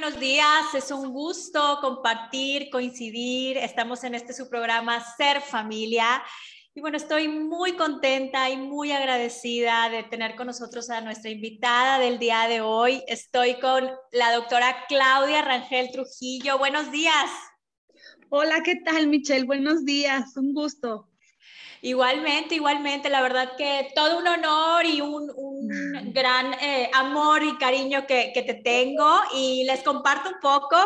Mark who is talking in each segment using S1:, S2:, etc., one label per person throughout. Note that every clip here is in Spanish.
S1: buenos días, es un gusto compartir, coincidir. Estamos en este su programa Ser Familia. Y bueno, estoy muy contenta y muy agradecida de tener con nosotros a nuestra invitada del día de hoy. Estoy con la doctora Claudia Rangel Trujillo. Buenos días.
S2: Hola, ¿qué tal, Michelle? Buenos días, un gusto.
S1: Igualmente, igualmente, la verdad que todo un honor y un, un gran eh, amor y cariño que, que, te tengo y les comparto un poco.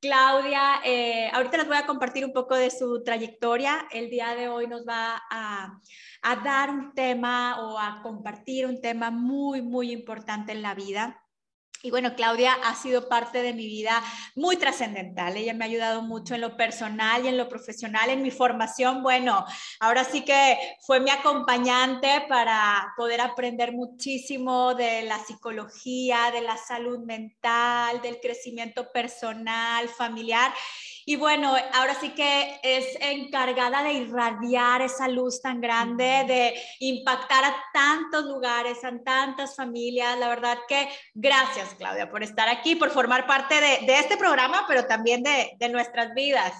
S1: Claudia, eh, ahorita les voy a compartir un poco de su trayectoria. El día de hoy nos va a, a dar un tema o a compartir un tema muy, muy importante en la vida y bueno, Claudia ha sido parte de mi vida muy trascendental. Ella me ha ayudado mucho en lo personal y en lo profesional, en mi formación. Bueno, ahora sí que fue mi acompañante para poder aprender muchísimo de la psicología, de la salud mental, del crecimiento personal, familiar. Y bueno, ahora sí que es encargada de irradiar esa luz tan grande, de impactar a tantos lugares, a tantas familias. La verdad que gracias, Claudia, por estar aquí, por formar parte de, de este programa, pero también de, de nuestras vidas.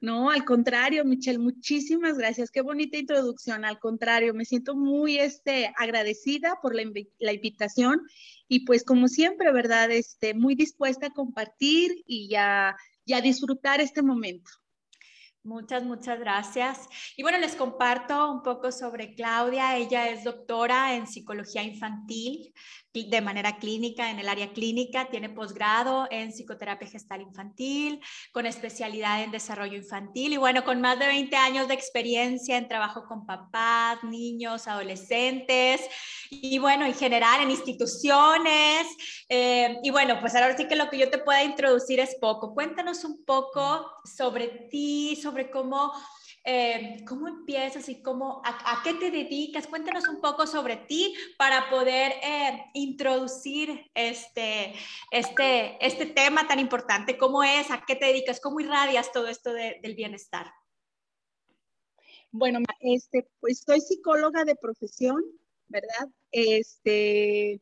S2: No, al contrario, Michelle, muchísimas gracias. Qué bonita introducción. Al contrario, me siento muy este, agradecida por la, la, invitación y pues como siempre, ¿verdad? Este, muy dispuesta a compartir y ya y a disfrutar este momento.
S1: Muchas, muchas gracias. Y bueno, les comparto un poco sobre Claudia. Ella es doctora en psicología infantil de manera clínica en el área clínica, tiene posgrado en psicoterapia gestal infantil, con especialidad en desarrollo infantil y bueno, con más de 20 años de experiencia en trabajo con papás, niños, adolescentes y bueno, en general en instituciones. Eh, y bueno, pues ahora sí que lo que yo te pueda introducir es poco. Cuéntanos un poco sobre ti, sobre cómo eh, ¿cómo empiezas y cómo, a, qué te dedicas? Cuéntanos un poco sobre ti para poder eh, introducir este, este, este tema tan importante. ¿Cómo es? ¿A qué te dedicas? ¿Cómo irradias todo esto del bienestar?
S2: Bueno, este, pues soy psicóloga de profesión, ¿verdad? Este,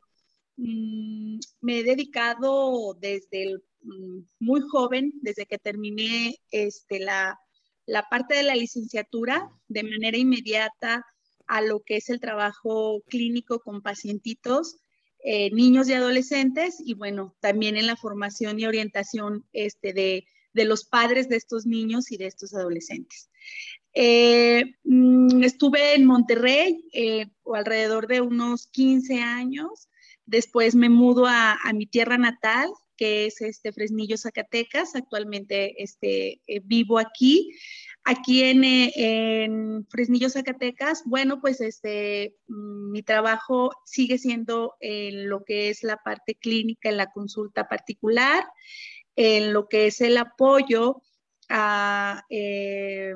S2: mm, me he dedicado desde mm, muy joven, desde que terminé este, la, la parte de la licenciatura de manera inmediata a lo que es el trabajo clínico con pacientitos, eh, niños y adolescentes, y bueno, también en la formación y orientación este, de, de los padres de estos niños y de estos adolescentes. Eh, mm, estuve en Monterrey eh, alrededor de unos 15 años, después me mudo a, a mi tierra natal, que es este Fresnillo, Zacatecas. Actualmente este, eh, vivo aquí. Aquí en, eh, en, Fresnillo, Zacatecas, bueno, pues este, mm, mi trabajo sigue siendo en lo que es la parte clínica, en la consulta particular, en lo que es el apoyo a, eh,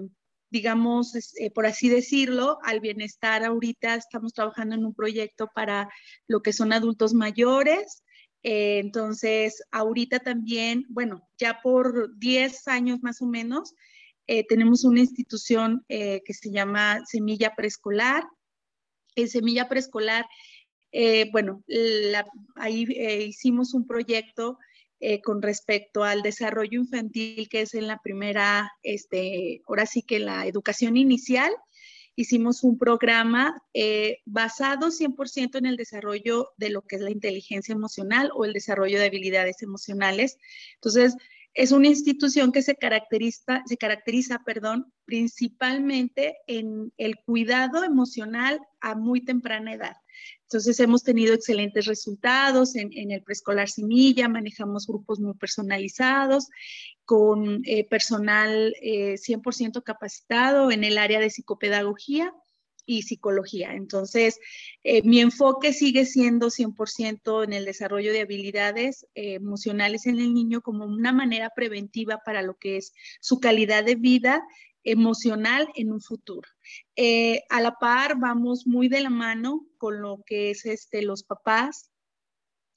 S2: digamos, por así decirlo, al bienestar. Ahorita estamos trabajando en un proyecto para lo que son adultos mayores, eh, entonces, ahorita también, bueno, ya por 10 años más o menos, eh, tenemos una institución eh, que se llama Semilla Preescolar. En Semilla Preescolar, bueno, ahí hicimos un proyecto con respecto al desarrollo infantil, que es en la primera, este, ahora sí que la educación inicial, hicimos un programa eh, basado 100% en el desarrollo de lo que es la inteligencia emocional o el desarrollo de habilidades emocionales. Entonces, es una institución que se caracteriza, se caracteriza perdón, principalmente en el cuidado emocional a muy temprana edad. Entonces hemos tenido excelentes resultados en, el preescolar Semilla, manejamos grupos muy personalizados con eh, personal eh, 100% capacitado en el área de psicopedagogía y psicología. Entonces, eh, mi enfoque sigue siendo 100% en el desarrollo de habilidades eh, emocionales en el niño como una manera preventiva para lo que es su calidad de vida emocional en un futuro. Eh, a la par, vamos muy de la mano con lo que es este, los papás.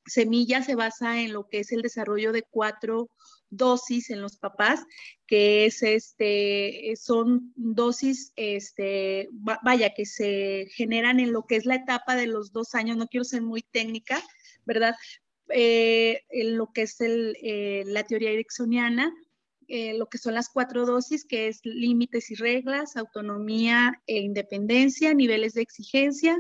S2: Semilla se basa en lo que es el desarrollo de cuatro dosis en los papás, que es este, son dosis, este, vaya, que se generan en lo que es la etapa de los dos años, no quiero ser muy técnica, ¿verdad? eh, lo que es eh, la teoría ericksoniana, eh, lo que son las cuatro dosis, que es límites y reglas, autonomía e independencia, niveles de exigencia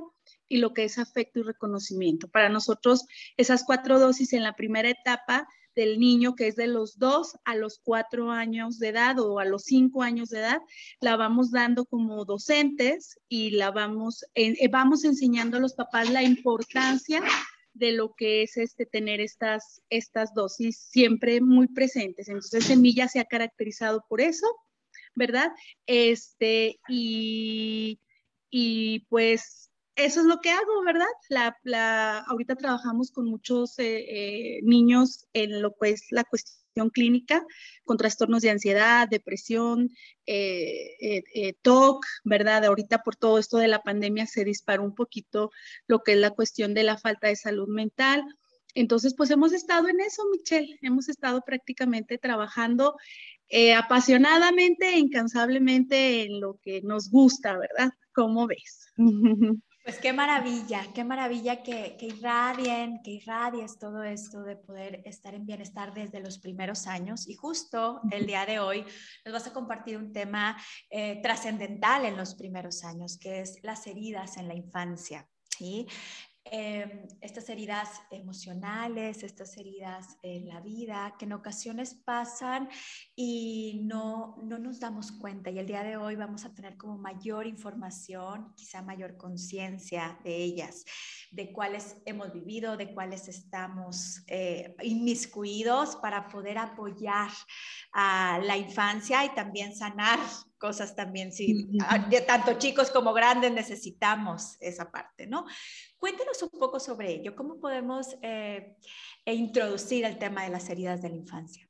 S2: y lo que es afecto y reconocimiento. Para nosotros, esas cuatro dosis en la primera etapa del niño, que es de los dos a los cuatro años de edad o a los cinco años de edad, la vamos dando como docentes y la vamos, vamos enseñando a los papás la importancia de lo que es este, tener estas, estas dosis siempre muy presentes. Entonces, Semilla se ha caracterizado por eso, ¿verdad? Este, y, y pues eso es lo que hago, ¿verdad? La, la, ahorita trabajamos con muchos eh, eh, niños en lo que es la cuestión clínica con trastornos de ansiedad, depresión, eh, eh, TOC, ¿verdad? Ahorita por todo esto de la pandemia se disparó un poquito lo que es la cuestión de la falta de salud mental. Entonces, pues hemos estado en eso, Michelle, hemos estado prácticamente trabajando eh, apasionadamente e incansablemente en lo que nos gusta, ¿verdad? ¿Cómo ves?
S1: Pues qué maravilla, qué maravilla que, que, irradien, que irradies todo esto de poder estar en bienestar desde los primeros años. Y justo el día de hoy nos vas a compartir un tema eh, trascendental en los primeros años, que es las heridas en la infancia. ¿sí? Em, estas heridas emocionales, estas heridas en la vida, que en ocasiones pasan y no, no nos damos cuenta. Y el día de hoy vamos a tener como mayor información, quizá mayor conciencia de ellas, de cuáles hemos vivido, de cuáles estamos eh, inmiscuidos para poder apoyar a la infancia y también sanar cosas también, sí, ah, tanto chicos como grandes necesitamos esa parte, ¿no? Cuéntanos un poco sobre ello, ¿cómo podemos eh, e introducir el tema de las heridas de la infancia?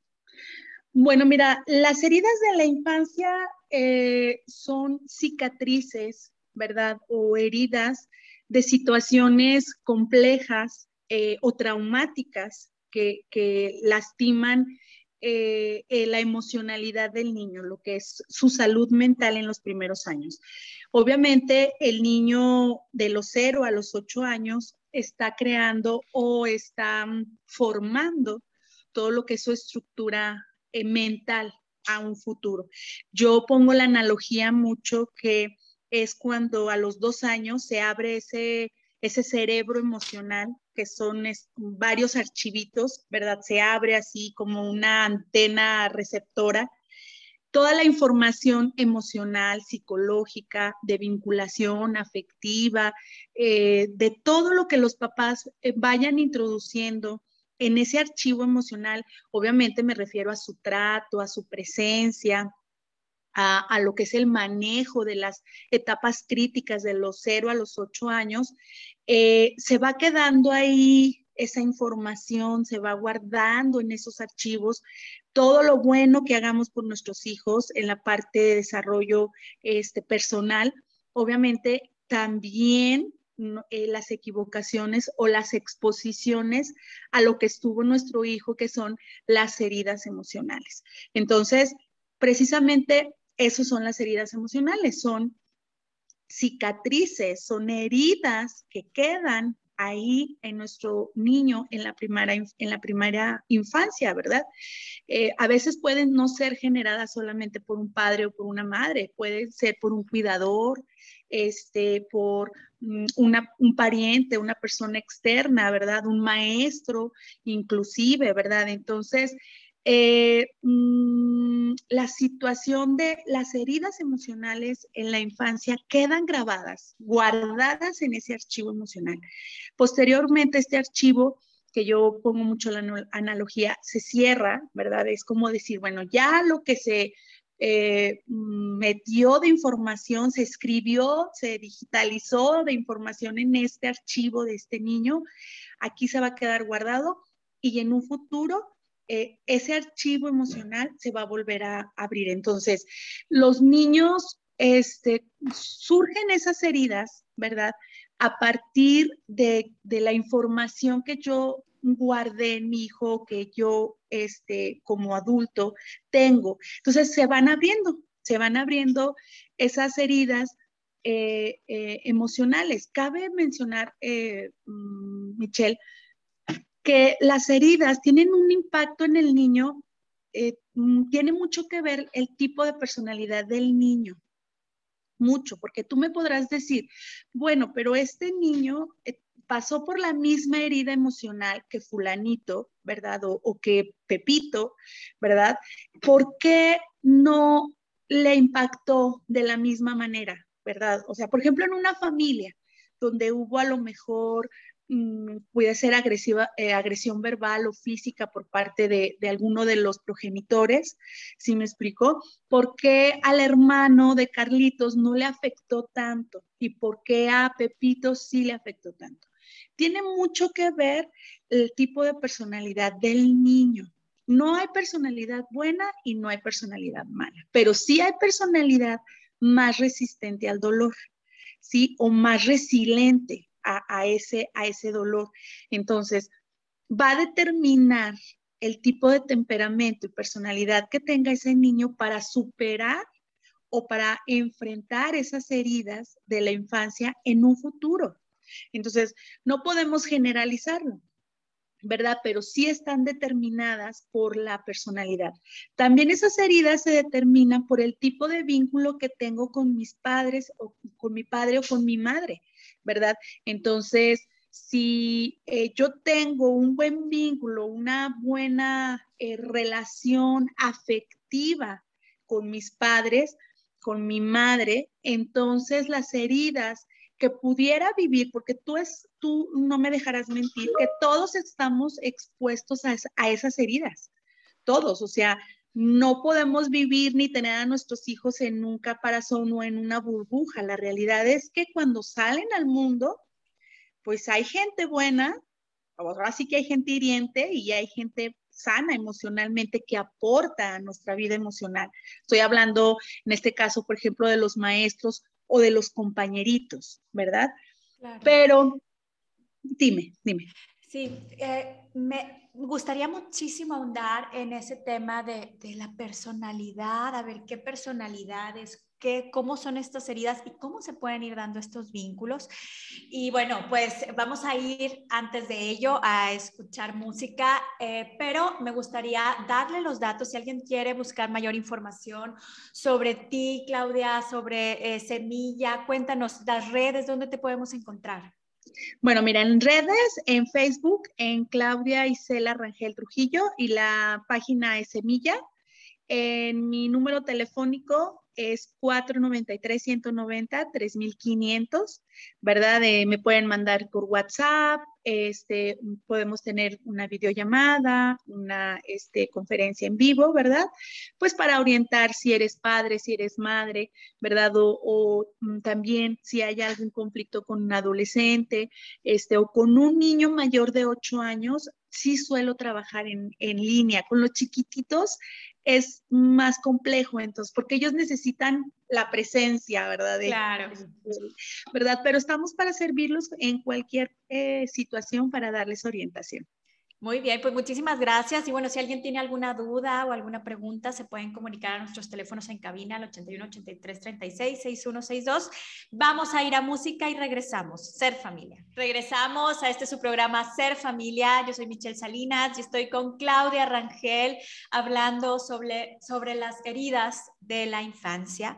S2: Bueno, mira, las heridas de la infancia eh, son cicatrices, ¿verdad? O heridas de situaciones complejas eh, o traumáticas que, que lastiman eh, eh, la emocionalidad del niño, lo que es su salud mental en los primeros años. Obviamente, el niño de los 0 a los 8 años está creando o está mm, formando todo lo que es su estructura eh, mental a un futuro. Yo pongo la analogía mucho que es cuando a los dos años se abre ese, ese cerebro emocional que son varios archivitos, ¿verdad? Se abre así como una antena receptora. Toda la información emocional, psicológica, de vinculación afectiva, eh, de todo lo que los papás eh, vayan introduciendo en ese archivo emocional, obviamente me refiero a su trato, a su presencia, a, lo que es el manejo de las etapas críticas de los 0 a los 8 años, eh, se va quedando ahí esa información, se va guardando en esos archivos todo lo bueno que hagamos por nuestros hijos en la parte de desarrollo este, personal. Obviamente también eh, las equivocaciones o las exposiciones a lo que estuvo nuestro hijo, que son las heridas emocionales. Entonces, precisamente esas son las heridas emocionales, son cicatrices, son heridas que quedan ahí en nuestro niño en la primaria, en la primaria infancia, ¿verdad? Eh, a veces pueden no ser generadas solamente por un padre o por una madre, pueden ser por un cuidador, este, por mm, un pariente, una persona externa, ¿verdad? Un maestro, inclusive, ¿verdad? Entonces, eh, mm, la situación de las heridas emocionales en la infancia quedan grabadas, guardadas en ese archivo emocional. Posteriormente, este archivo, que yo pongo mucho la analogía, se cierra, ¿verdad? Es como decir, bueno, ya lo que se eh, metió de información, se escribió, se digitalizó de información en este archivo de este niño, aquí se va a quedar guardado y en un futuro eh, ese archivo emocional se va a volver a abrir. Entonces, los niños, este, surgen esas heridas, ¿verdad? A partir de, la información que yo guardé en mi hijo, que yo, este, como adulto, tengo. Entonces, se van abriendo, se van abriendo esas heridas eh, eh, emocionales. Cabe mencionar, mm, Michelle, que las heridas tienen un impacto en el niño, eh, mm, tiene mucho que ver el tipo de personalidad del niño. Mucho, porque tú me podrás decir, bueno, pero este niño eh, pasó por la misma herida emocional que fulanito, ¿verdad? O, que Pepito, ¿verdad? ¿Por qué no le impactó de la misma manera, ¿verdad? O sea, por ejemplo, en una familia donde hubo a lo mejor Mm, puede ser agresiva, eh, agresión verbal o física por parte de, alguno de los progenitores, ¿sí me explicó? ¿Por qué al hermano de Carlitos no le afectó tanto y por qué a Pepito sí le afectó tanto? Tiene mucho que ver el tipo de personalidad del niño. No hay personalidad buena y no hay personalidad mala, pero sí hay personalidad más resistente al dolor, ¿sí? O más resiliente, a, ese, a ese dolor. Entonces, va a determinar el tipo de temperamento y personalidad que tenga ese niño para superar o para enfrentar esas heridas de la infancia en un futuro. Entonces, no podemos generalizarlo, ¿verdad? Pero sí están determinadas por la personalidad. También esas heridas se determinan por el tipo de vínculo que tengo con mis padres o con mi padre o con mi madre. ¿Verdad? Entonces, si eh, yo tengo un buen vínculo, una buena eh, relación afectiva con mis padres, con mi madre, entonces las heridas que pudiera vivir, porque tú, es, tú no me dejarás mentir, que todos estamos expuestos a, a esas heridas, todos, o sea, no podemos vivir ni tener a nuestros hijos en un caparazón o en una burbuja. La realidad es que cuando salen al mundo, pues hay gente buena, ahora sí que hay gente hiriente y hay gente sana emocionalmente que aporta a nuestra vida emocional. Estoy hablando en este caso, por ejemplo, de los maestros o de los compañeritos, ¿verdad? Pero dime, dime.
S1: Sí, eh, me gustaría muchísimo ahondar en ese tema de, la personalidad, a ver qué personalidades, qué, cómo son estas heridas y cómo se pueden ir dando estos vínculos. Y bueno, pues vamos a ir antes de ello a escuchar música, eh, pero me gustaría darle los datos si alguien quiere buscar mayor información sobre ti, Claudia, sobre eh, Semilla. Cuéntanos las redes, ¿dónde te podemos encontrar?
S2: Bueno, mira, en redes, en Facebook, en Claudia Isela Rangel Trujillo y la página es Semilla. En mi número telefónico es 493-190-3500, ¿verdad? Eh, me pueden mandar por WhatsApp, este, podemos tener una videollamada, una este, conferencia en vivo, ¿verdad? Pues para orientar si eres padre, si eres madre, ¿verdad? O, mm, también si hay algún conflicto con un adolescente, este, o con un niño mayor de 8 años, sí suelo trabajar en, en línea. Con los chiquititos es más complejo, entonces, porque ellos necesitan la presencia, ¿verdad?
S1: claro.
S2: ¿Verdad? Pero estamos para servirlos en cualquier eh, situación para darles orientación.
S1: Muy bien, pues muchísimas gracias. Y bueno, si alguien tiene alguna duda o alguna pregunta, se pueden comunicar a nuestros teléfonos en cabina al 81 83 36 6162. Vamos a ir a música y regresamos. Ser familia. Regresamos a este su programa Ser familia. Yo soy Michelle Salinas y estoy con Claudia Rangel hablando sobre, sobre las heridas de la infancia.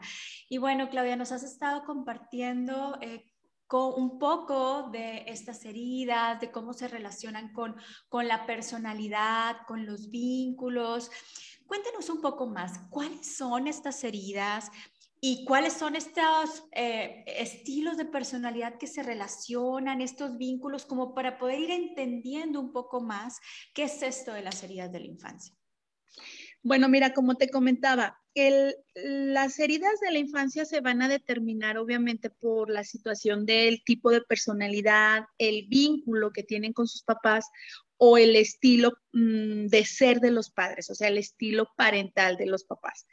S1: Y bueno, Claudia, nos has estado compartiendo eh, con un poco de estas heridas, de cómo se relacionan con, con la personalidad, con los vínculos. Cuéntenos un poco más, ¿cuáles son estas heridas? ¿Y cuáles son estos eh, estilos de personalidad que se relacionan, estos vínculos, como para poder ir entendiendo un poco más qué es esto de las heridas de la infancia?
S2: Bueno, mira, como te comentaba, las heridas de la infancia se van a determinar obviamente por la situación del tipo de personalidad, el vínculo que tienen con sus papás o el estilo mm, de ser de los padres, o sea, el estilo parental de los papás.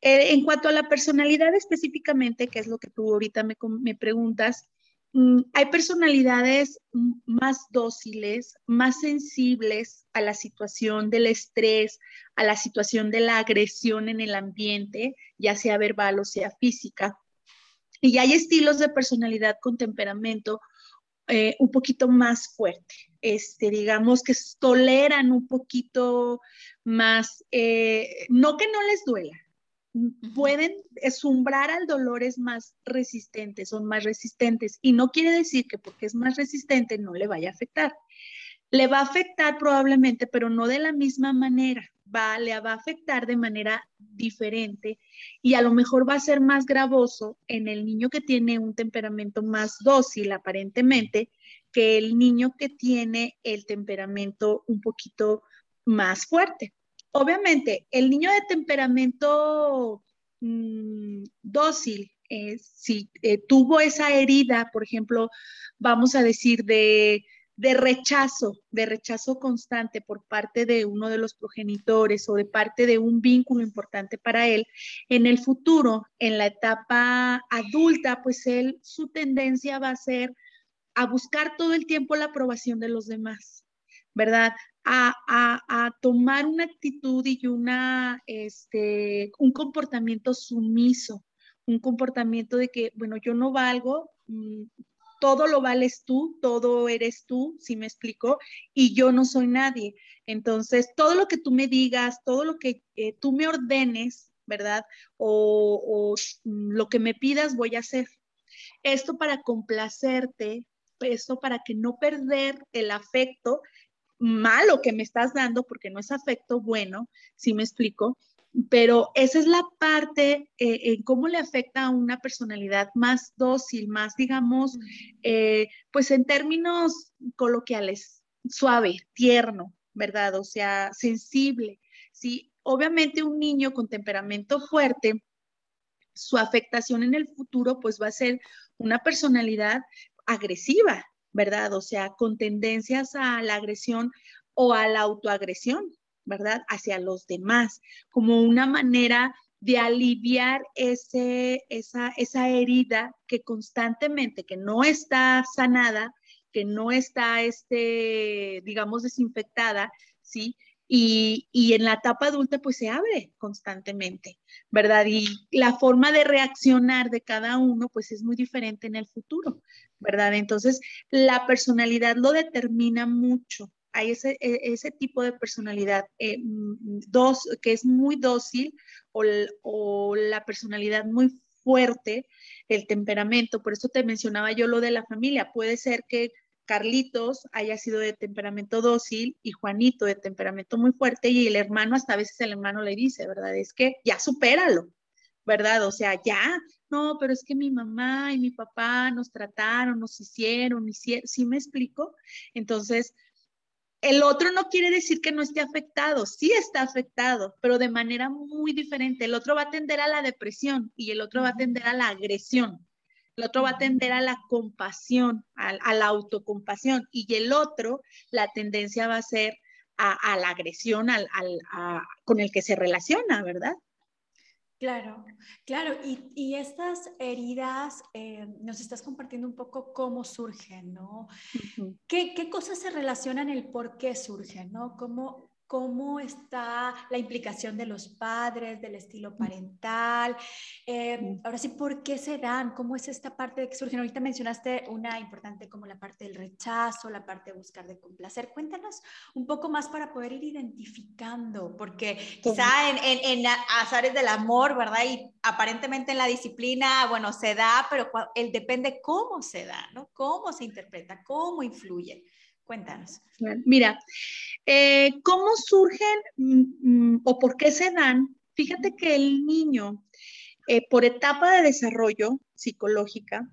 S2: Eh, en cuanto a la personalidad específicamente, que es lo que tú ahorita me, me preguntas, hay personalidades más dóciles, más sensibles a la situación del estrés, a la situación de la agresión en el ambiente, ya sea verbal o sea física. Y hay estilos de personalidad con temperamento eh, un poquito más fuerte. Este, digamos que toleran un poquito más, eh, no que no les duela, pueden esumbrar al dolor es más resistentes, son más resistentes y no quiere decir que porque es más resistente no le vaya a afectar. Le va a afectar probablemente, pero no de la misma manera. Va, le va a afectar de manera diferente y a lo mejor va a ser más gravoso en el niño que tiene un temperamento más dócil aparentemente que el niño que tiene el temperamento un poquito más fuerte. Obviamente, el niño de temperamento mm, dócil, eh, si eh, tuvo esa herida, por ejemplo, vamos a decir, de de rechazo, de rechazo constante por parte de uno de los progenitores o de parte de un vínculo importante para él, en el futuro, en la etapa adulta, pues él, su tendencia va a ser a buscar todo el tiempo la aprobación de los demás, ¿verdad? A, a, tomar una actitud y una, este, un comportamiento sumiso, un comportamiento de que, bueno, yo no valgo, mm, todo lo vales tú, todo eres tú, si me explico, y yo no soy nadie. Entonces, todo lo que tú me digas, todo lo que eh, tú me ordenes, ¿verdad? O, lo que me pidas, voy a hacer. Esto para complacerte, esto para que no perder el afecto malo que me estás dando, porque no es afecto bueno, si me explico, pero esa es la parte eh, en cómo le afecta a una personalidad más dócil, más, digamos, eh, pues en términos coloquiales, suave, tierno, ¿verdad? O sea, sensible. Sí, obviamente un niño con temperamento fuerte, su afectación en el futuro, pues va a ser una personalidad agresiva, ¿verdad? O sea, con tendencias a la agresión o a la autoagresión, ¿verdad? Hacia los demás, como una manera de aliviar ese, esa, esa herida que constantemente, que no está sanada, que no está, este, digamos, desinfectada, ¿sí? Y, y, en la etapa adulta pues se abre constantemente, ¿verdad? Y la forma de reaccionar de cada uno pues es muy diferente en el futuro, ¿verdad? Entonces la personalidad lo determina mucho, hay ese, e, ese tipo de personalidad eh, dos, que es muy dócil o, o, la personalidad muy fuerte, el temperamento. Por eso te mencionaba yo lo de la familia. Puede ser que Carlitos haya sido de temperamento dócil y Juanito de temperamento muy fuerte y el hermano, hasta a veces el hermano le dice, ¿verdad? Es que ya supéralo, ¿verdad? O sea, ya, no, pero es que mi mamá y mi papá nos trataron, nos hicieron, hicieron, ¿sí me explico? Entonces, el otro no quiere decir que no esté afectado, sí está afectado, pero de manera muy diferente. El otro va a tender a la depresión y el otro va a tender a la agresión. El otro va a tender a la compasión, a, la autocompasión y el otro, la tendencia va a ser a, la agresión con el que se relaciona, ¿verdad?
S1: Claro, claro. Y, estas heridas, eh, nos estás compartiendo un poco cómo surgen, ¿no? ¿Qué, ¿Qué, cosas se relacionan el por qué surgen, ¿no? ¿Cómo, cómo está la implicación de los padres, del estilo parental. Eh, ahora sí, ¿por qué se dan? ¿Cómo es esta parte de que surgen? Ahorita mencionaste una importante como la parte del rechazo, la parte de buscar de complacer. Cuéntanos un poco más para poder ir identificando, porque quizá en, en, en azares del amor, ¿verdad? Y aparentemente en la disciplina, bueno, se da, pero el depende cómo se da, ¿no? Cómo se interpreta, cómo influye. Cuéntanos.
S2: Mira, eh, ¿cómo surgen mm, mm, o por qué se dan? Fíjate que el niño, eh, por etapa de desarrollo psicológica,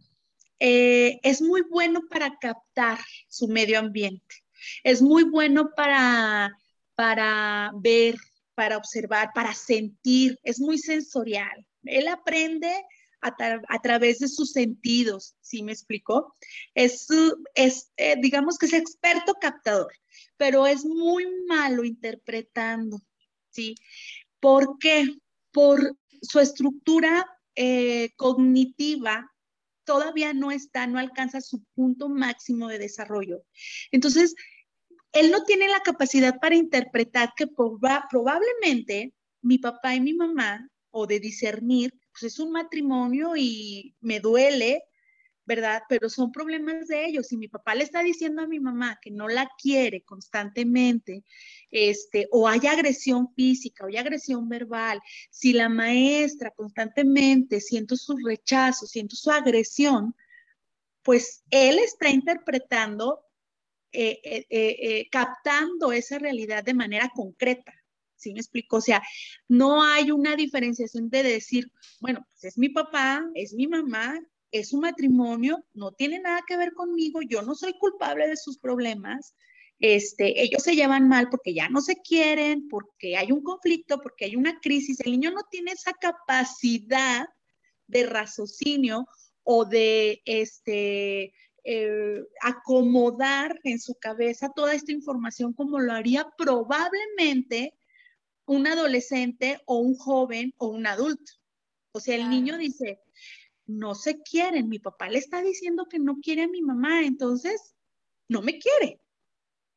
S2: eh, es muy bueno para captar su medio ambiente, es muy bueno para, para ver, para observar, para sentir, es muy sensorial. Él aprende a, través de sus sentidos, ¿sí me explicó? Es, eh, digamos que es experto captador, pero es muy malo interpretando, ¿sí? ¿Por qué? Por su estructura eh, cognitiva todavía no está, no alcanza su punto máximo de desarrollo. Entonces, él no tiene la capacidad para interpretar que probablemente mi papá y mi mamá, o de discernir, pues es un matrimonio y me duele ¿verdad? Pero son problemas de ellos. Si mi papá le está diciendo a mi mamá que no la quiere constantemente, este, o hay agresión física, o hay agresión verbal, si la maestra constantemente siento su rechazo, siento su agresión, pues él está interpretando, eh, eh, eh, captando esa realidad de manera concreta. ¿Sí me explico? O sea, no hay una diferenciación de decir, bueno, pues es mi papá, es mi mamá, es un matrimonio, no tiene nada que ver conmigo, yo no soy culpable de sus problemas, este, ellos se llevan mal porque ya no se quieren, porque hay un conflicto, porque hay una crisis, el niño no tiene esa capacidad de raciocinio o de este, eh, acomodar en su cabeza toda esta información como lo haría probablemente un adolescente o un joven o un adulto. O sea, el niño dice, no se quieren. Mi papá le está diciendo que no quiere a mi mamá, entonces no me quiere.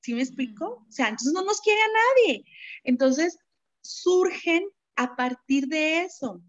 S2: ¿Sí me explico? O sea, entonces no nos quiere a nadie. Entonces surgen a partir de eso,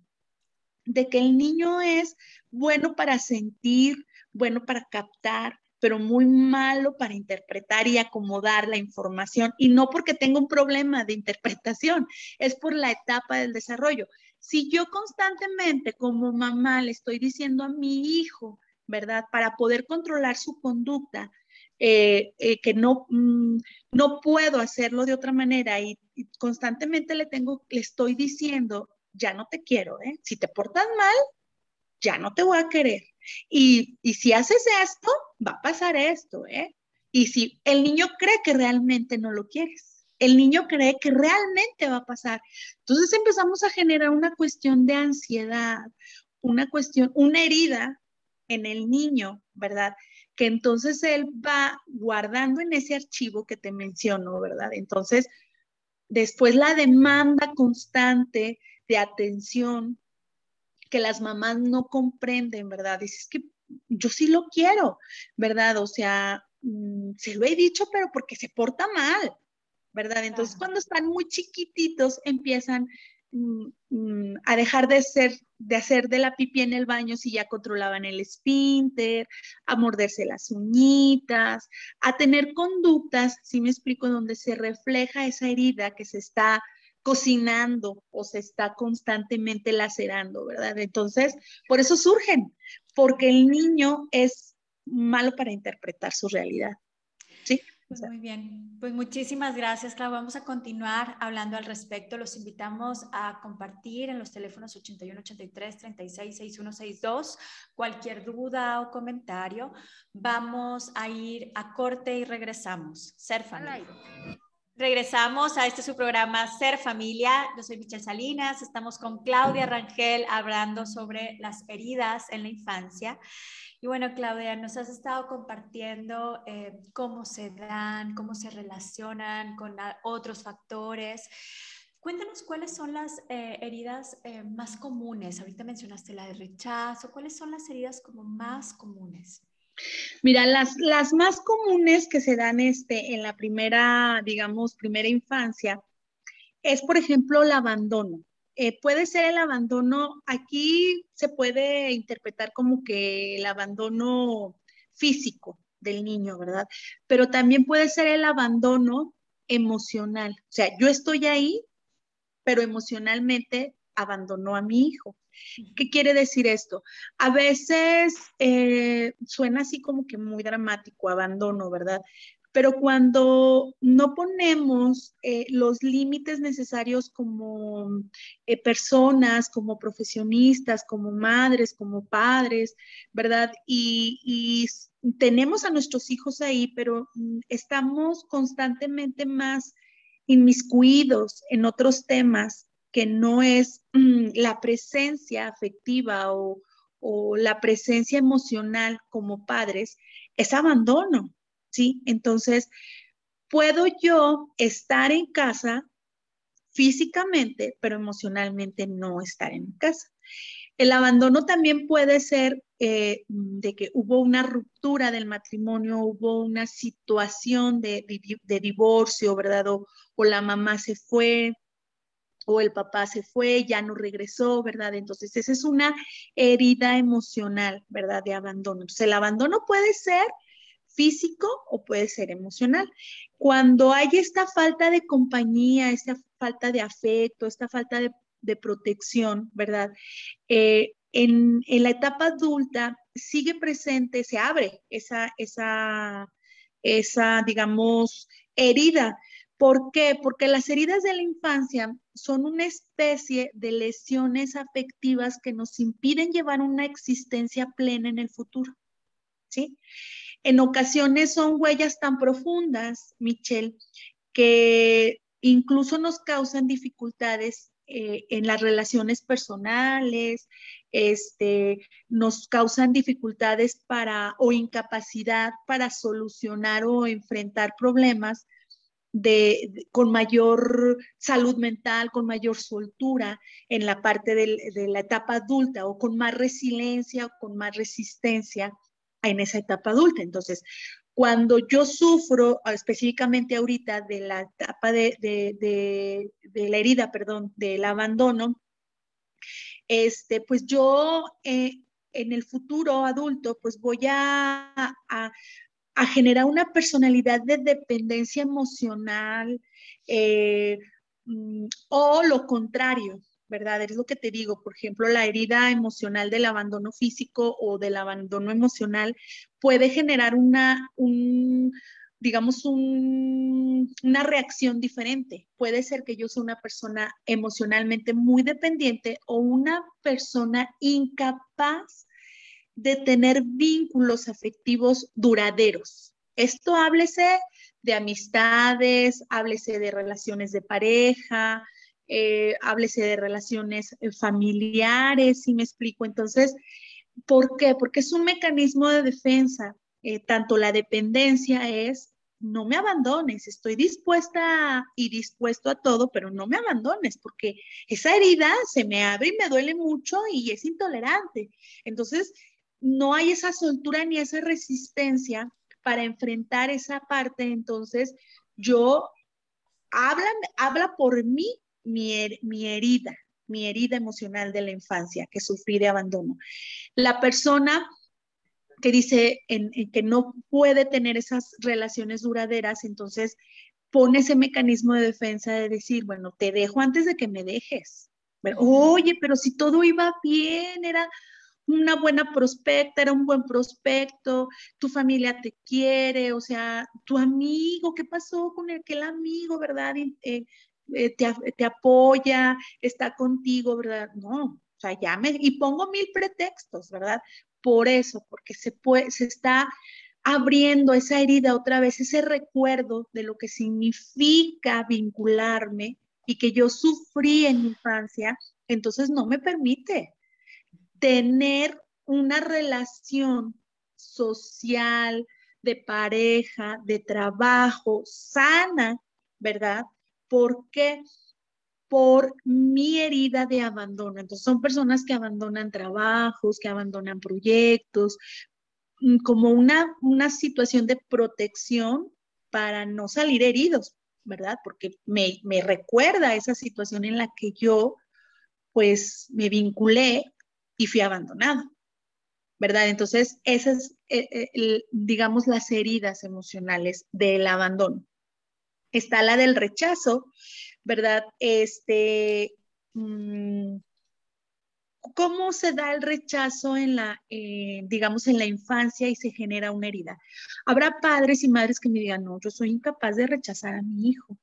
S2: de que el niño es bueno para sentir, bueno para captar, pero muy malo para interpretar y acomodar la información. Y no porque tenga un problema de interpretación, es por la etapa del desarrollo. Si yo constantemente como mamá le estoy diciendo a mi hijo, ¿verdad? Para poder controlar su conducta, eh, eh, que no, mm, no puedo hacerlo de otra manera y, constantemente le tengo, le estoy diciendo, ya no te quiero, ¿eh? Si te portas mal, ya no te voy a querer. Y, si haces esto, va a pasar esto, ¿eh? Y si el niño cree que realmente no lo quieres el niño cree que realmente va a pasar. Entonces empezamos a generar una cuestión de ansiedad, una cuestión, una herida en el niño, ¿verdad? Que entonces él va guardando en ese archivo que te menciono, ¿verdad? Entonces, después la demanda constante de atención que las mamás no comprenden, ¿verdad? Dices que yo sí lo quiero, ¿verdad? O sea, mm, se lo he dicho, pero porque se porta mal, ¿verdad? Entonces, cuando están muy chiquititos, empiezan mm, mm, a dejar de ser, de hacer de la pipí en el baño si ya controlaban el esfínter, a morderse las uñitas, a tener conductas, si me explico, donde se refleja esa herida que se está cocinando o se está constantemente lacerando, ¿verdad? Entonces, por eso surgen, porque el niño es malo para interpretar su realidad. ¿Sí?
S1: Pues muy bien, pues muchísimas gracias, Clau. Vamos a continuar hablando al respecto. Los invitamos a compartir en los teléfonos 81 83 36 6162 cualquier duda o comentario. Vamos a ir a corte y regresamos. Ser familia. Regresamos a este su programa Ser Familia. Yo soy Michelle Salinas. Estamos con Claudia Rangel hablando sobre las heridas en la infancia. Y bueno, Claudia, nos has estado compartiendo eh, cómo se dan, cómo se relacionan con otros factores. Cuéntanos cuáles son las eh, heridas eh, más comunes. Ahorita mencionaste la de rechazo. ¿Cuáles son las heridas como más comunes?
S2: Mira, las, las más comunes que se dan este, en la primera, digamos, primera infancia es, por ejemplo, el abandono. Eh, puede ser el abandono, aquí se puede interpretar como que el abandono físico del niño, ¿verdad? Pero también puede ser el abandono emocional. O sea, yo estoy ahí, pero emocionalmente abandonó a mi hijo. ¿Qué quiere decir esto? A veces eh, suena así como que muy dramático, abandono, ¿verdad? Pero cuando no ponemos eh, los límites necesarios como eh, personas, como profesionistas, como madres, como padres, ¿verdad? Y, tenemos a nuestros hijos ahí, pero mm, estamos constantemente más inmiscuidos en otros temas que no es mm, la presencia afectiva o, o la presencia emocional como padres, es abandono, ¿sí? Entonces, puedo yo estar en casa físicamente, pero emocionalmente no estar en casa. El abandono también puede ser eh, de que hubo una ruptura del matrimonio, hubo una situación de, de, divorcio, ¿verdad? O, o, la mamá se fue, o el papá se fue, ya no regresó, ¿verdad? Entonces, esa es una herida emocional, ¿verdad? De abandono. Entonces, el abandono puede ser físico o puede ser emocional. Cuando hay esta falta de compañía, esta falta de afecto, esta falta de, protección, ¿verdad? Eh, en, la etapa adulta sigue presente, se abre esa, esa, esa, digamos, herida. ¿Por qué? Porque las heridas de la infancia son una especie de lesiones afectivas que nos impiden llevar una existencia plena en el futuro. ¿Sí? En ocasiones son huellas tan profundas, Michelle, que incluso nos causan dificultades eh, en las relaciones personales, este, nos causan dificultades para o incapacidad para solucionar o enfrentar problemas de, con mayor salud mental, con mayor soltura en la parte de la etapa adulta o con más resiliencia o con más resistencia en esa etapa adulta. Entonces, cuando yo sufro específicamente ahorita de la etapa de, de, de, la herida, perdón, del abandono, este, pues yo eh, en el futuro adulto, pues voy a, a, a, generar una personalidad de dependencia emocional eh, mm, o lo contrario, ¿verdad? Es lo que te digo, por ejemplo, la herida emocional del abandono físico o del abandono emocional puede generar una, un, digamos, un, una reacción diferente. Puede ser que yo sea una persona emocionalmente muy dependiente o una persona incapaz de tener vínculos afectivos duraderos. Esto háblese de amistades, háblese de relaciones de pareja, eh, háblese de relaciones eh, familiares, si me explico. Entonces, ¿por qué? Porque es un mecanismo de defensa. Eh, tanto la dependencia es, no me abandones, estoy dispuesta y dispuesto a todo, pero no me abandones, porque esa herida se me abre y me duele mucho y es intolerante. Entonces, no hay esa soltura ni esa resistencia para enfrentar esa parte. Entonces, yo, habla, habla por mí mi, herida, mi herida emocional de la infancia que sufrí de abandono. La persona que dice en, que no puede tener esas relaciones duraderas, entonces pone ese mecanismo de defensa de decir, bueno, te dejo antes de que me dejes. Oye, pero si todo iba bien, era una buena prospecta, era un buen prospecto, tu familia te quiere, o sea, tu amigo, ¿qué pasó con aquel amigo, verdad? Eh, eh, te, apoya, está contigo, ¿verdad? No, o sea, llame y pongo mil pretextos, ¿verdad? Por eso, porque se, puede, se está abriendo esa herida otra vez, ese recuerdo de lo que significa vincularme y que yo sufrí en mi infancia, entonces no me permite tener una relación social, de pareja, de trabajo sana, ¿verdad? ¿Por qué? Por mi herida de abandono. Entonces son personas que abandonan trabajos, que abandonan proyectos, mm, como una, una situación de protección para no salir heridos, ¿verdad? Porque me, me recuerda esa situación en la que yo, pues, me vinculé y fui abandonado. ¿verdad? Entonces, esas, eh, eh, digamos, las heridas emocionales del abandono está la del rechazo, ¿verdad? Este, mm, ¿cómo se da el rechazo en la, eh, digamos, en la infancia y se genera una herida? Habrá padres y madres que me digan, no, yo soy incapaz de rechazar a mi hijo.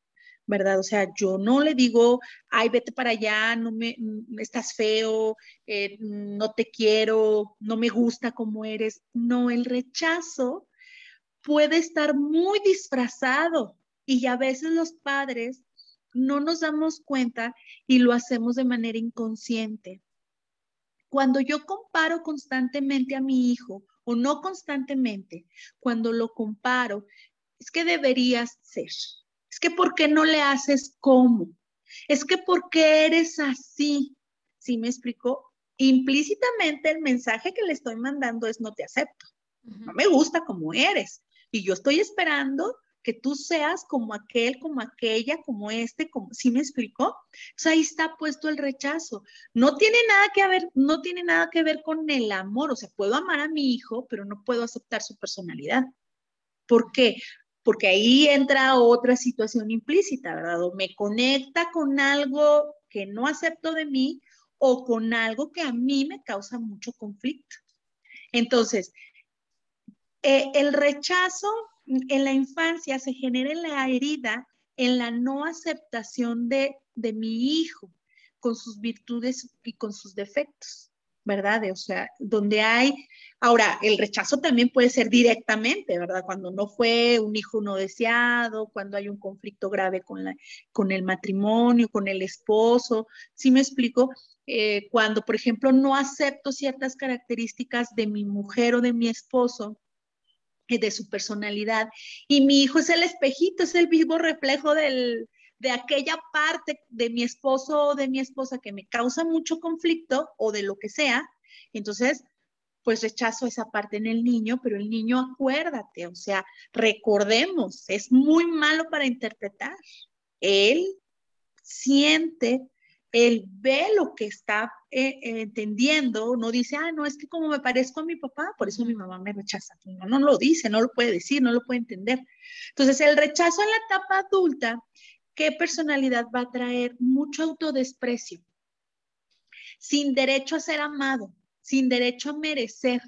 S2: ¿Verdad? O sea, yo no le digo, ay, vete para allá, no me, estás feo, eh, no te quiero, no me gusta como eres. No, el rechazo puede estar muy disfrazado, y a veces los padres no nos damos cuenta y lo hacemos de manera inconsciente. Cuando yo comparo constantemente a mi hijo, o no constantemente, cuando lo comparo, es que deberías ser. Es que ¿por qué no le haces como? Es que ¿por qué eres así? ¿Sí me explico? Implícitamente el mensaje que le estoy mandando es no te acepto. No me gusta como eres. Y yo estoy esperando que tú seas como aquel, como aquella, como este, como, ¿sí me explicó? O sea, ahí está puesto el rechazo. No tiene nada que ver, no tiene nada que ver con el amor, o sea, puedo amar a mi hijo, pero no puedo aceptar su personalidad. ¿Por qué? Porque ahí entra otra situación implícita, ¿verdad? O me conecta con algo que no acepto de mí o con algo que a mí me causa mucho conflicto. Entonces, eh, el rechazo en la infancia se genera en la herida, en la no aceptación de, de mi hijo, con sus virtudes y con sus defectos, ¿verdad? O sea, donde hay, ahora, el rechazo también puede ser directamente, ¿verdad? Cuando no fue un hijo no deseado, cuando hay un conflicto grave con, la, con el matrimonio, con el esposo, ¿sí me explico? Eh, cuando, por ejemplo, no acepto ciertas características de mi mujer o de mi esposo, de su personalidad. Y mi hijo es el espejito, es el vivo reflejo del, de aquella parte de mi esposo o de mi esposa que me causa mucho conflicto o de lo que sea. Entonces, pues rechazo esa parte en el niño, pero el niño acuérdate, o sea, recordemos, es muy malo para interpretar. Él siente él ve lo que está eh, eh, entendiendo, no dice, ah, no, es que como me parezco a mi papá, por eso mi mamá me rechaza. No, no lo dice, no lo puede decir, no lo puede entender. Entonces, el rechazo en la etapa adulta, ¿qué personalidad va a traer? Mucho autodesprecio, sin derecho a ser amado, sin derecho a merecer,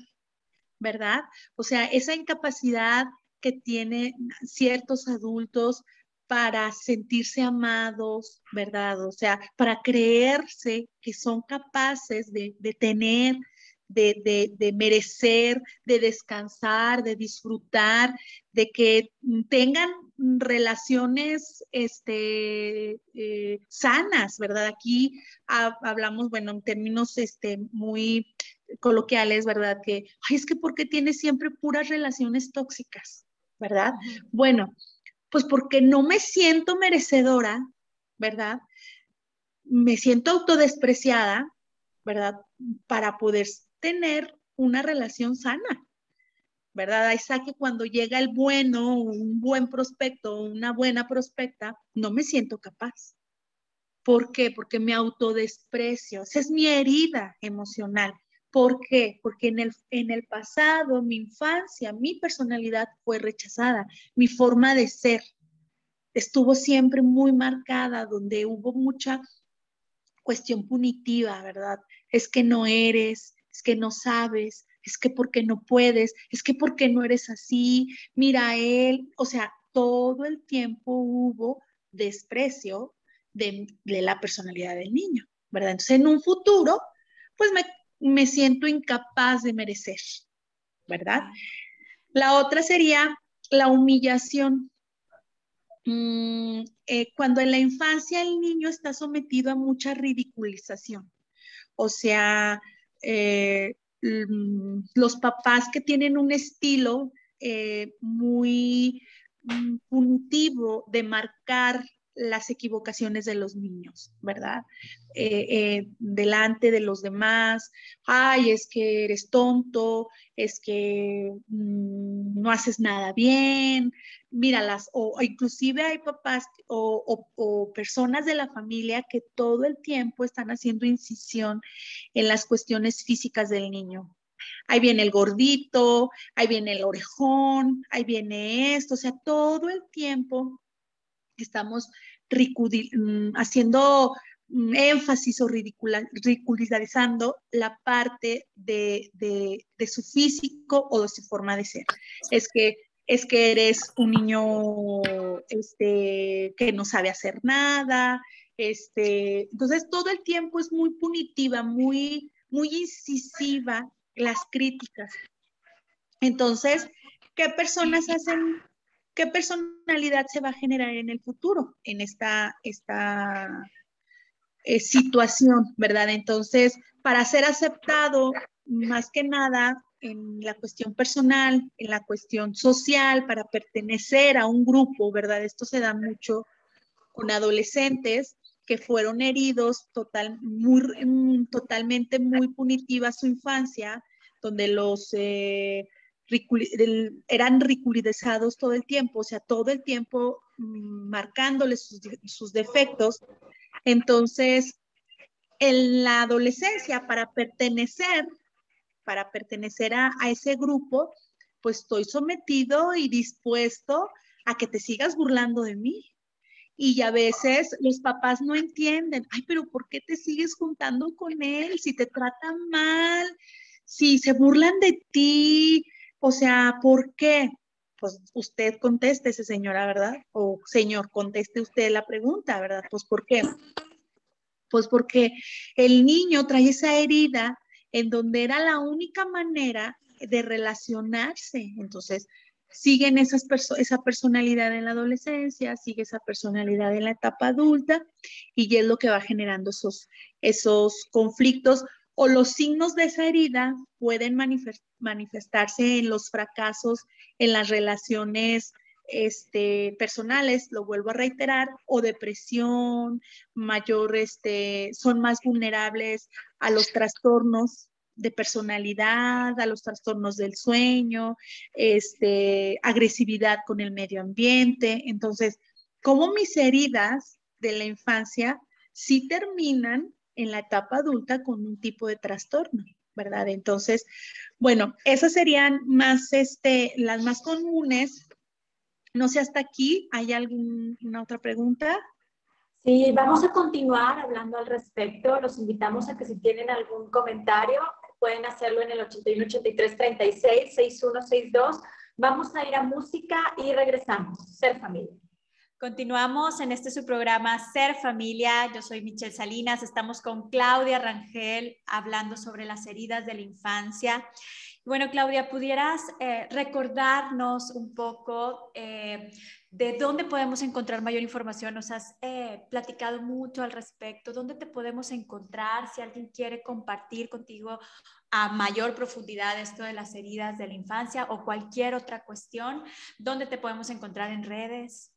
S2: ¿verdad? O sea, esa incapacidad que tienen ciertos adultos para sentirse amados, ¿verdad? O sea, para creerse que son capaces de, tener, de, merecer, de descansar, de disfrutar, de que tengan relaciones este, eh, sanas, ¿verdad? Aquí hablamos, bueno, en términos este, muy coloquiales, ¿verdad? Que, ay, es que porque tiene siempre puras relaciones tóxicas, ¿verdad? Bueno, pues porque no me siento merecedora, ¿verdad? Me siento autodespreciada, ¿verdad? Para poder tener una relación sana, ¿verdad? Ahí está que cuando llega el bueno, un buen prospecto, una buena prospecta, no me siento capaz. ¿Por qué? Porque me autodesprecio. Esa es mi herida emocional. ¿Por qué? Porque en el, en el pasado, mi infancia, mi personalidad fue rechazada, mi forma de ser estuvo siempre muy marcada, donde hubo mucha cuestión punitiva, ¿verdad? Es que no eres, es que no sabes, es que porque no puedes, es que porque no eres así, mira él, o sea, todo el tiempo hubo desprecio de, de la personalidad del niño, ¿verdad? Entonces, en un futuro, pues me me siento incapaz de merecer, ¿verdad? La otra sería la humillación. Mm, eh, cuando en la infancia el niño está sometido a mucha ridiculización, o sea, eh, mm, los papás que tienen un estilo eh, muy mm, punitivo de marcar las equivocaciones de los niños, ¿verdad? Eh, delante de los demás, ay, es que eres tonto, es que mm, no haces nada bien, míralas, o, inclusive hay papás o, o, personas de la familia que todo el tiempo están haciendo incisión en las cuestiones físicas del niño. Ahí viene el gordito, ahí viene el orejón, ahí viene esto, o sea, todo el tiempo estamos mm, haciendo mm, énfasis o ridiculizando la parte de, su físico o de su forma de ser. Es que, es que eres un niño este, que no sabe hacer nada. Este, entonces, todo el tiempo es muy punitiva, muy, muy incisiva las críticas. Entonces, ¿qué personas hacen ¿Qué personalidad se va a generar en el futuro en esta, esta eh, situación, verdad? Entonces, para ser aceptado, más que nada en la cuestión personal, en la cuestión social, para pertenecer a un grupo, ¿verdad? Esto se da mucho con adolescentes que fueron heridos total, muy, mm, totalmente muy punitiva su infancia, donde los... Eh, eran ridiculizados todo el tiempo, o sea, todo el tiempo mm, marcándoles sus, defectos. Entonces, en la adolescencia, para pertenecer, para pertenecer a, ese grupo, pues estoy sometido y dispuesto a que te sigas burlando de mí. Y a veces los papás no entienden, ay, pero ¿por qué te sigues juntando con él? Si te tratan mal, si se burlan de ti, o sea, ¿por qué? Pues usted conteste, ese señora, ¿verdad? O señor, conteste usted la pregunta, ¿verdad? Pues ¿por qué? Pues porque el niño trae esa herida en donde era la única manera de relacionarse. Entonces, siguen esas esa personalidad en la adolescencia, sigue esa personalidad en la etapa adulta y es lo que va generando esos, esos conflictos o los signos de esa herida pueden manifestarse en los fracasos en las relaciones este, personales, lo vuelvo a reiterar, o depresión, mayor, este, son más vulnerables a los trastornos de personalidad, a los trastornos del sueño, este, agresividad con el medio ambiente. Entonces, como mis heridas de la infancia sí terminan en la etapa adulta con un tipo de trastorno, ¿verdad? Entonces, bueno, esas serían más, este, las más comunes. No sé, hasta aquí, ¿hay alguna otra pregunta?
S1: Sí, vamos a continuar hablando al respecto. Los invitamos a que si tienen algún comentario, pueden hacerlo en el 81 83 36 6162. Vamos a ir a música y regresamos. Ser familia. Continuamos en este su programa Ser Familia. Yo soy Michelle Salinas. Estamos con Claudia Rangel hablando sobre las heridas de la infancia. Bueno, Claudia, ¿pudieras eh, recordarnos un poco eh, de dónde podemos encontrar mayor información? Nos has eh, platicado mucho al respecto. ¿Dónde te podemos encontrar si alguien quiere compartir contigo a mayor profundidad esto de las heridas de la infancia o cualquier otra cuestión? ¿Dónde te podemos encontrar en redes?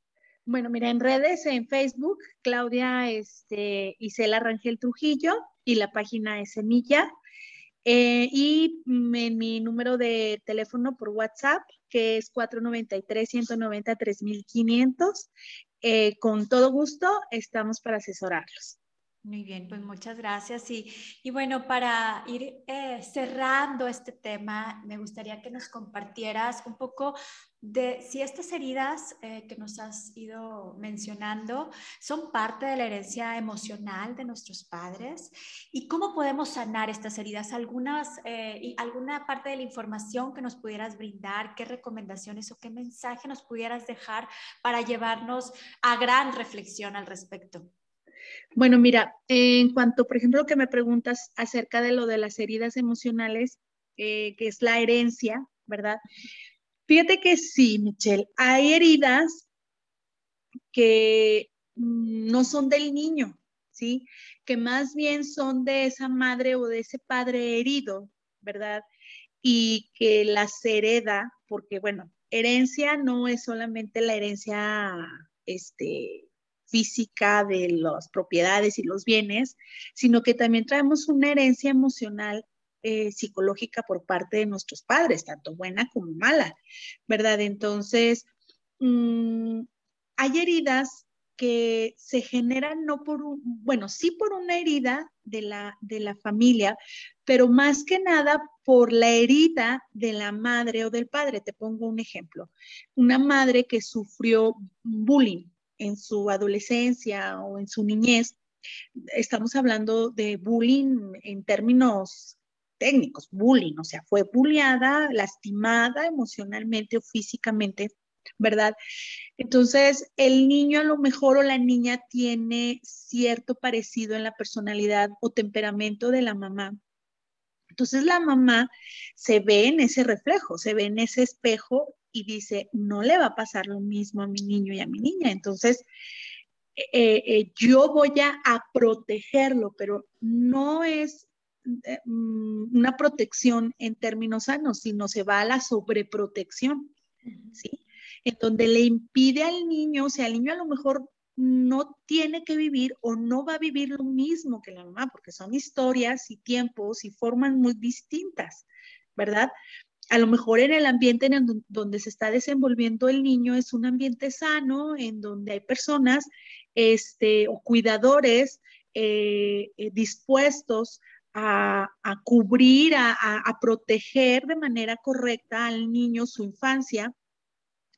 S2: Bueno, mira, en redes, en Facebook, Claudia este, Isela Rangel Trujillo y la página es Semilla. Eh, y mi número de teléfono por WhatsApp, que es 493-190-3500. Eh, con todo gusto, estamos para asesorarlos.
S1: Muy bien, pues muchas gracias. Y, y bueno, para ir eh, cerrando este tema, me gustaría que nos compartieras un poco de si estas heridas eh, que nos has ido mencionando son parte de la herencia emocional de nuestros padres y cómo podemos sanar estas heridas. Algunas, eh, y alguna parte de la información que nos pudieras brindar, qué recomendaciones o qué mensaje nos pudieras dejar para llevarnos a gran reflexión al respecto.
S2: Bueno, mira, en cuanto, por ejemplo, que me preguntas acerca de lo de las heridas emocionales, eh, que es la herencia, ¿verdad? Fíjate que sí, Michelle, hay heridas que mm, no son del niño, ¿sí? Que más bien son de esa madre o de ese padre herido, ¿verdad? Y que las hereda, porque bueno, herencia no es solamente la herencia, este, física de las propiedades y los bienes, sino que también traemos una herencia emocional eh, psicológica por parte de nuestros padres, tanto buena como mala, ¿verdad? Entonces, mm, hay heridas que se generan no por un, bueno, sí por una herida de la, de la familia, pero más que nada por la herida de la madre o del padre. Te pongo un ejemplo. Una madre que sufrió bullying, en su adolescencia o en su niñez, estamos hablando de bullying en términos técnicos, bullying, o sea, fue bulliada, lastimada emocionalmente o físicamente, ¿verdad? Entonces, el niño a lo mejor o la niña tiene cierto parecido en la personalidad o temperamento de la mamá. Entonces, la mamá se ve en ese reflejo, se ve en ese espejo y dice, no le va a pasar lo mismo a mi niño y a mi niña. Entonces, eh, eh, yo voy a, protegerlo, pero no es una protección en términos sanos, sino se va a la sobreprotección, ¿sí? En donde le impide al niño, o sea, el niño a lo mejor no tiene que vivir o no va a vivir lo mismo que la mamá, porque son historias y tiempos y formas muy distintas, ¿verdad? a lo mejor en el ambiente en donde se está desenvolviendo el niño es un ambiente sano, en donde hay personas este, o cuidadores eh, eh, dispuestos a, cubrir, a, a, proteger de manera correcta al niño su infancia,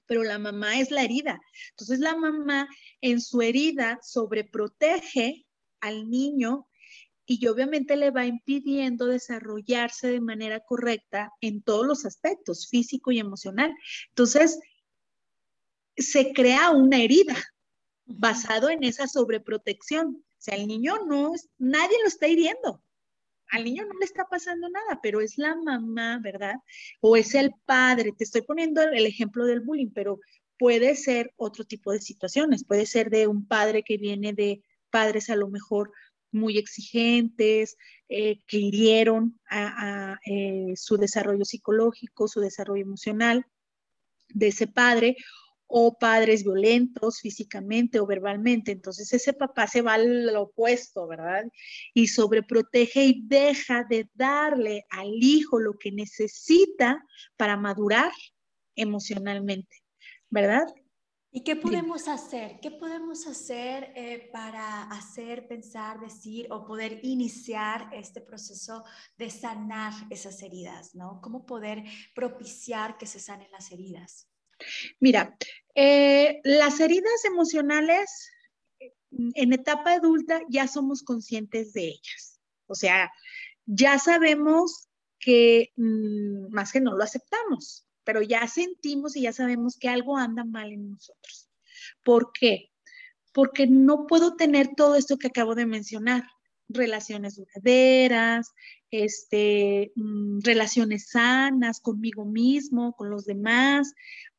S2: pero la mamá es la herida. Entonces la mamá en su herida sobreprotege al niño y obviamente le va impidiendo desarrollarse de manera correcta en todos los aspectos, físico y emocional. Entonces, se crea una herida basado en esa sobreprotección. O sea, el niño no, nadie lo está hiriendo. Al niño no le está pasando nada, pero es la mamá, ¿verdad? O es el padre. Te estoy poniendo el ejemplo del bullying, pero puede ser otro tipo de situaciones. Puede ser de un padre que viene de padres a lo mejor muy exigentes, eh, que hirieron a, eh, su desarrollo psicológico, su desarrollo emocional de ese padre, o padres violentos físicamente o verbalmente. Entonces ese papá se va al opuesto, ¿verdad? Y sobreprotege y deja de darle al hijo lo que necesita para madurar emocionalmente, ¿verdad?
S1: ¿Y qué podemos hacer? ¿Qué podemos hacer eh, para hacer, pensar, decir o poder iniciar este proceso de sanar esas heridas, ¿no? ¿Cómo poder propiciar que se sanen las heridas?
S2: Mira, eh, las heridas emocionales en etapa adulta ya somos conscientes de ellas. O sea, ya sabemos que, mm, más que no lo aceptamos, pero ya sentimos y ya sabemos que algo anda mal en nosotros. ¿Por qué? Porque no puedo tener todo esto que acabo de mencionar, relaciones duraderas, este, mm, relaciones sanas conmigo mismo, con los demás,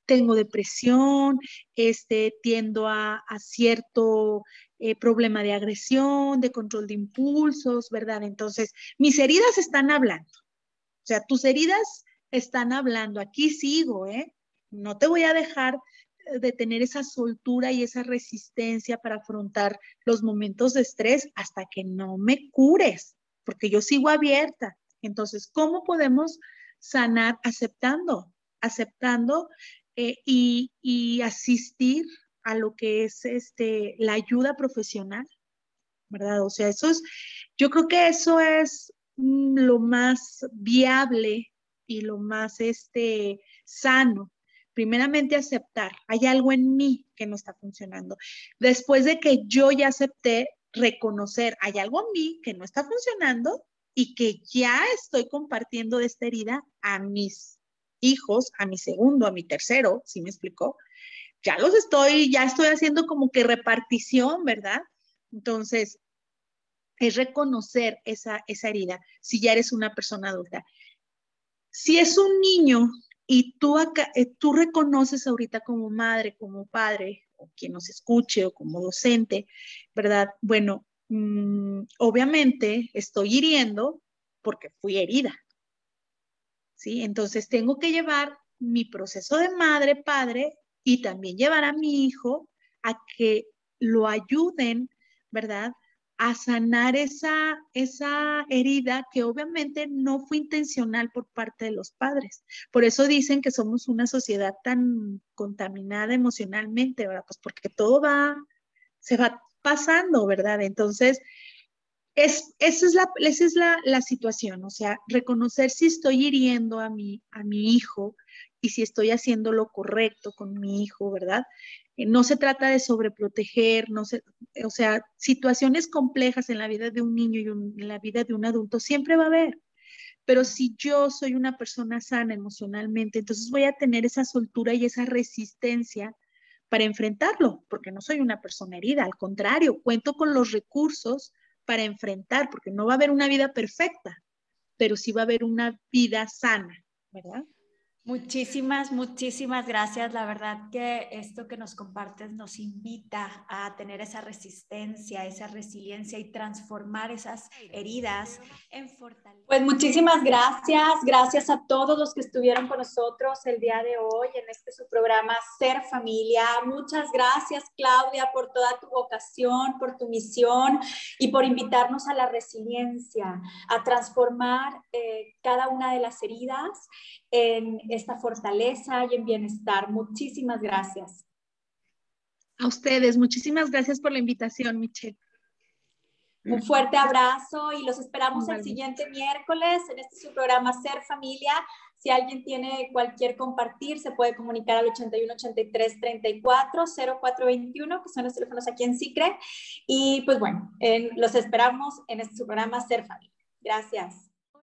S2: tengo depresión, este, tiendo a, cierto eh, problema de agresión, de control de impulsos, ¿verdad? Entonces, mis heridas están hablando. O sea, tus heridas están hablando. Aquí sigo, ¿eh? No te voy a dejar eh, de tener esa soltura y esa resistencia para afrontar los momentos de estrés hasta que no me cures, porque yo sigo abierta. Entonces, ¿cómo podemos sanar aceptando? Aceptando eh, y, asistir a lo que es este, la ayuda profesional, ¿verdad? O sea, eso es, yo creo que eso es mm, lo más viable y lo más este, sano. Primeramente aceptar, hay algo en mí que no está funcionando. Después de que yo ya acepté, reconocer, hay algo en mí que no está funcionando y que ya estoy compartiendo de esta herida a mis hijos, a mi segundo, a mi tercero, ¿sí me explicó? Ya los estoy, ya estoy haciendo como que repartición, ¿verdad? Entonces, es reconocer esa, esa herida si ya eres una persona adulta. Si es un niño y tú, acá, eh, tú reconoces ahorita como madre, como padre, o quien nos escuche, o como docente, ¿verdad? Bueno, mm, obviamente estoy hiriendo porque fui herida. Entonces tengo que llevar mi proceso de madre, padre, y también llevar a mi hijo a que lo ayuden, ¿verdad? a sanar esa, esa herida que obviamente no fue intencional por parte de los padres. Por eso dicen que somos una sociedad tan contaminada emocionalmente, ¿verdad? Pues porque todo va, se va pasando, ¿verdad? Entonces, es, esa es, la, esa es la, la, situación, o sea, reconocer si estoy hiriendo a mi, a mi hijo y si estoy haciendo lo correcto con mi hijo, ¿verdad? Eh, no se trata de sobreproteger, no se, o sea, situaciones complejas en la vida de un niño y en la vida de un adulto siempre va a haber. Pero si yo soy una persona sana emocionalmente, entonces voy a tener esa soltura y esa resistencia para enfrentarlo, porque no soy una persona herida, al contrario, cuento con los recursos para enfrentar, porque no va a haber una vida perfecta, pero sí va a haber una vida sana, ¿verdad?
S1: Muchísimas, muchísimas gracias. La verdad que esto que nos compartes nos invita a tener esa resistencia, esa resiliencia y transformar esas heridas en fortaleza. Pues muchísimas gracias. Gracias a todos los que estuvieron con nosotros el día de hoy en este su programa Ser Familia. Muchas gracias, Claudia, por toda tu vocación, por tu misión y por invitarnos a la resiliencia, a transformar eh, cada una de las heridas en esta fortaleza y en bienestar. Muchísimas gracias.
S2: A ustedes, muchísimas gracias por la invitación, Michelle.
S1: Un fuerte abrazo y los esperamos el siguiente miércoles en este su programa Ser Familia. Si alguien tiene cualquier compartir, se puede comunicar al 81 83 34 0421, que son los teléfonos aquí en Sicre. Y pues bueno, los esperamos en este su programa Ser Familia. Gracias.